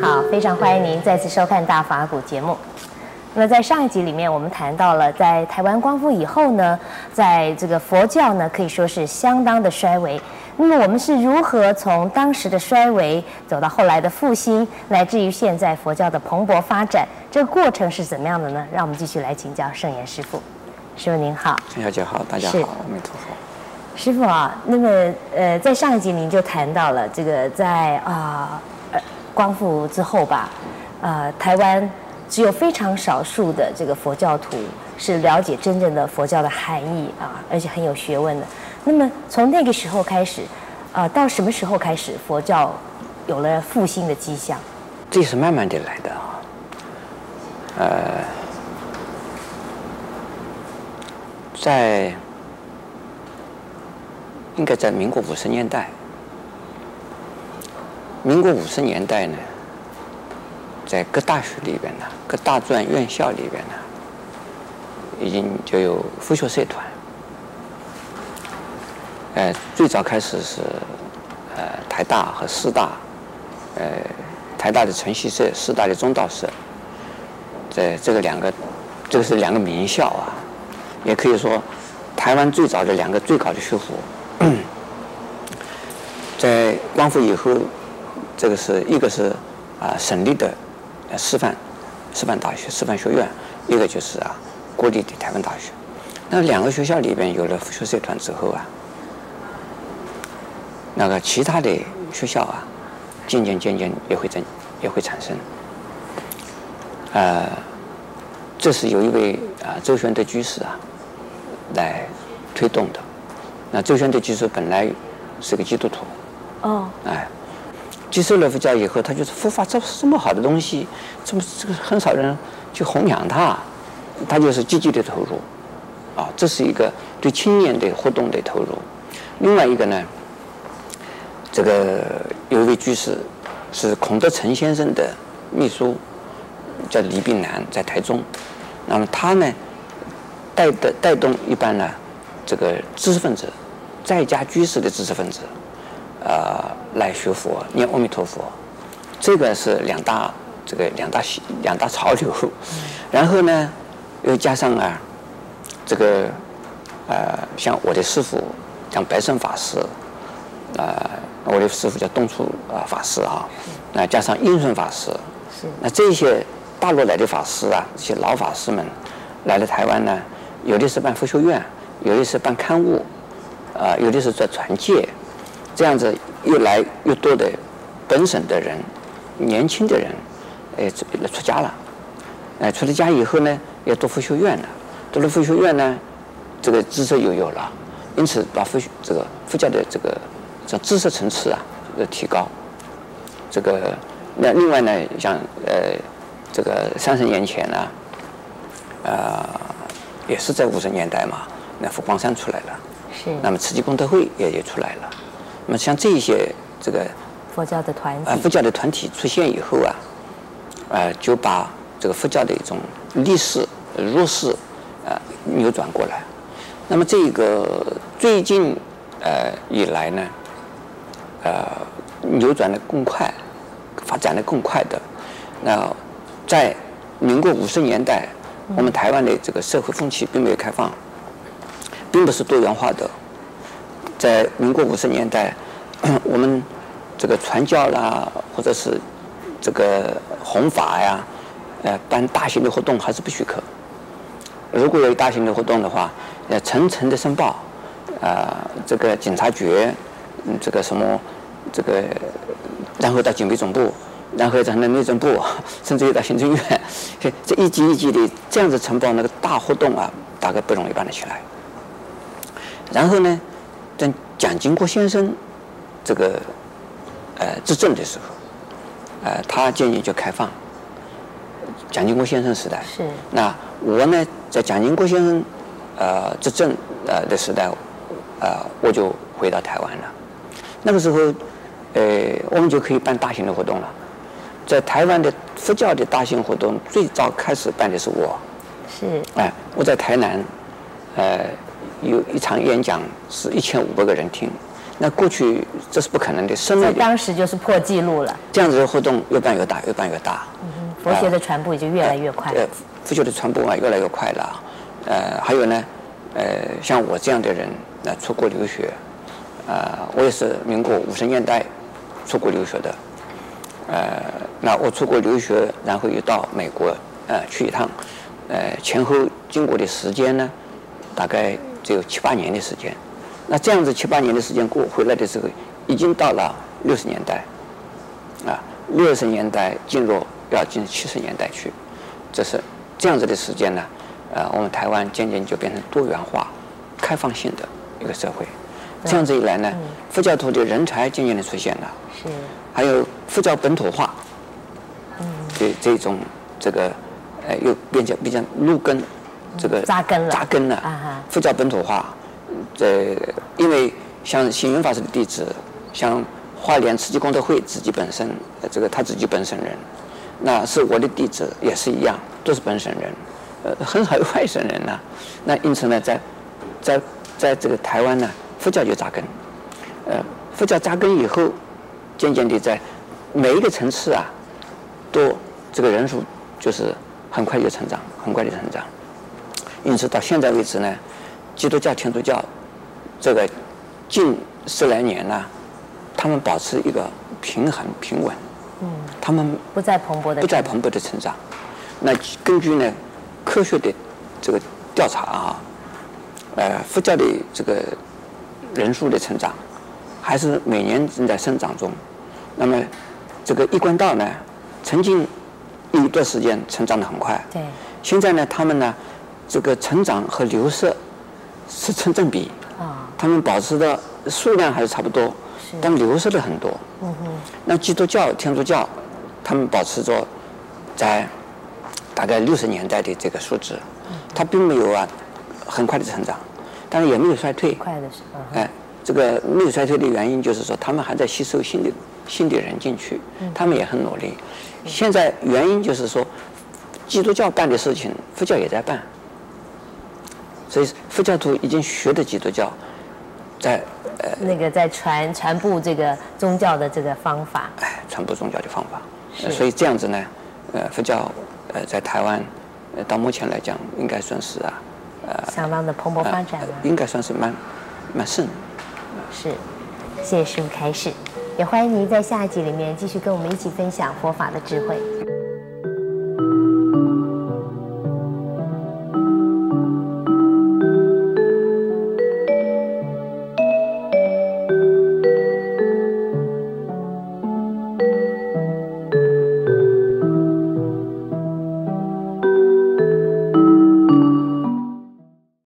好，非常欢迎您再次收看《大法古》节目。那么在上一集里面，我们谈到了在台湾光复以后呢，在这个佛教呢可以说是相当的衰微。那么我们是如何从当时的衰微走到后来的复兴，乃至于现在佛教的蓬勃发展，这个过程是怎么样的呢？让我们继续来请教圣严师傅。师傅您好，陈小姐好，大家好，阿弥陀佛。师傅啊，那么呃，在上一集您就谈到了这个在啊。光复之后吧，呃，台湾只有非常少数的这个佛教徒是了解真正的佛教的含义啊，而且很有学问的。那么从那个时候开始，呃，到什么时候开始佛教有了复兴的迹象？这是慢慢的来的啊，呃，在应该在民国五十年代。民国五十年代呢，在各大学里边呢，各大专院校里边呢，已经就有复学社团。呃，最早开始是呃台大和师大，呃台大的承袭社，师大的中道社，在这个两个，这个是两个名校啊，也可以说台湾最早的两个最高的学府，在光复以后。这个是一个是啊省立的师范师范大学师范学院，一个就是啊国立的台湾大学。那两个学校里边有了佛学社团之后啊，那个其他的学校啊，渐渐渐渐也会增也会产生。呃，这是有一位啊周玄德居士啊来推动的。那周玄德居士本来是个基督徒。哦。哎。接受了佛教以后，他就是佛法这这么好的东西，怎么这个很少人去弘扬它？他就是积极的投入，啊，这是一个对青年的活动的投入。另外一个呢，这个有一位居士是孔德成先生的秘书，叫李炳南，在台中。那么他呢，带的带动一般呢，这个知识分子，在家居士的知识分子。呃，来学佛念阿弥陀佛，这个是两大这个两大两大潮流。然后呢，又加上啊，这个呃，像我的师傅，像白胜法师，呃，我的师傅叫东初啊法师啊，那加上英顺法师，那这些大陆来的法师啊，这些老法师们来了台湾呢，有的是办佛学院，有的是办刊物，啊、呃，有的是在传戒。这样子越来越多的本省的人，年轻的人，哎，出家了，哎，出了家以后呢，要读佛学院了，读了佛学院呢，这个知识又有了，因此把佛学这个佛教的这个这知识层次啊，要提高。这个那另外呢，像呃，这个三十年前呢，呃，也是在五十年代嘛，那佛光山出来了，是，那么慈济功德会也也出来了。那么像这一些这个佛教的团体，啊，佛教的团体出现以后啊，呃，就把这个佛教的一种历史弱势啊扭转过来。那么这个最近呃以来呢，呃，扭转的更快，发展的更快的。那在民国五十年代，我们台湾的这个社会风气并没有开放，并不是多元化的。在民国五十年代，我们这个传教啦，或者是这个弘法呀，呃，办大型的活动还是不许可。如果有大型的活动的话，要层层的申报，啊，这个警察局，这个什么，这个，然后到警备总部，然后到那内政部，甚至又到行政院，这一级一级的这样子呈报，那个大活动啊，大概不容易办得起来。然后呢，在蒋经国先生这个呃执政的时候，呃，他建议就开放。蒋经国先生时代是。那我呢，在蒋经国先生呃执政呃的时代，呃，我就回到台湾了。那个时候，呃，我们就可以办大型的活动了。在台湾的佛教的大型活动，最早开始办的是我。是。哎、呃，我在台南，呃。有一场演讲是一千五百个人听，那过去这是不可能的，生在当时就是破纪录了。这样子的活动越办越大，越办越大。嗯，佛学的传播也就越来越快。呃，佛学的传播啊，越来越快了。呃，还有呢，呃，像我这样的人，那出国留学，呃，我也是民国五十年代出国留学的。呃，那我出国留学，然后又到美国呃去一趟，呃，前后经过的时间呢，大概只有七八年的时间。那这样子七八年的时间过回来的时候，已经到了六十年代，啊，六十年代进入要进七十年代去，这是这样子的时间呢。呃，我们台湾渐渐就变成多元化、开放性的一个社会。这样子一来呢，佛教徒的人才渐渐的出现了。是。还有佛教本土化，嗯，这这种这个，呃，又变成变成入根，这个扎根了，扎根了。啊哈。佛教本土化。这因为像星云法师的弟子，像花莲慈济功德会自己本身，这个他自己本省人，那是我的弟子也是一样，都是本省人，呃，很少有外省人呐、啊。那因此呢，在在在这个台湾呢，佛教就扎根，呃，佛教扎根以后，渐渐地在每一个层次啊，都这个人数就是很快就成长，很快就成长。因此到现在为止呢。基督教、天主教，这个近十来年呢，他们保持一个平衡、平稳。嗯。他们不再蓬勃的不再蓬勃的成长。那根据呢科学的这个调查啊，呃，佛教的这个人数的成长，还是每年正在生长中。那么这个一贯道呢，曾经有一段时间成长的很快。对。现在呢，他们呢，这个成长和流失。是成正比啊，他们保持的数量还是差不多，但流失了很多。嗯哼。那基督教、天主教，他们保持着在大概六十年代的这个数字，它并没有啊很快的成长，但是也没有衰退。快的是。哎，这个没有衰退的原因就是说，他们还在吸收新的新的人进去，他们也很努力。现在原因就是说，基督教办的事情，佛教也在办。所以佛教徒已经学的基督教，在呃那个在传传播这个宗教的这个方法，哎，传播宗教的方法。是。所以这样子呢，呃，佛教呃在台湾，呃到目前来讲，应该算是啊，呃相当的蓬勃发展了。应该算是蛮蛮盛。是，谢谢师父开示，也欢迎您在下一集里面继续跟我们一起分享佛法的智慧。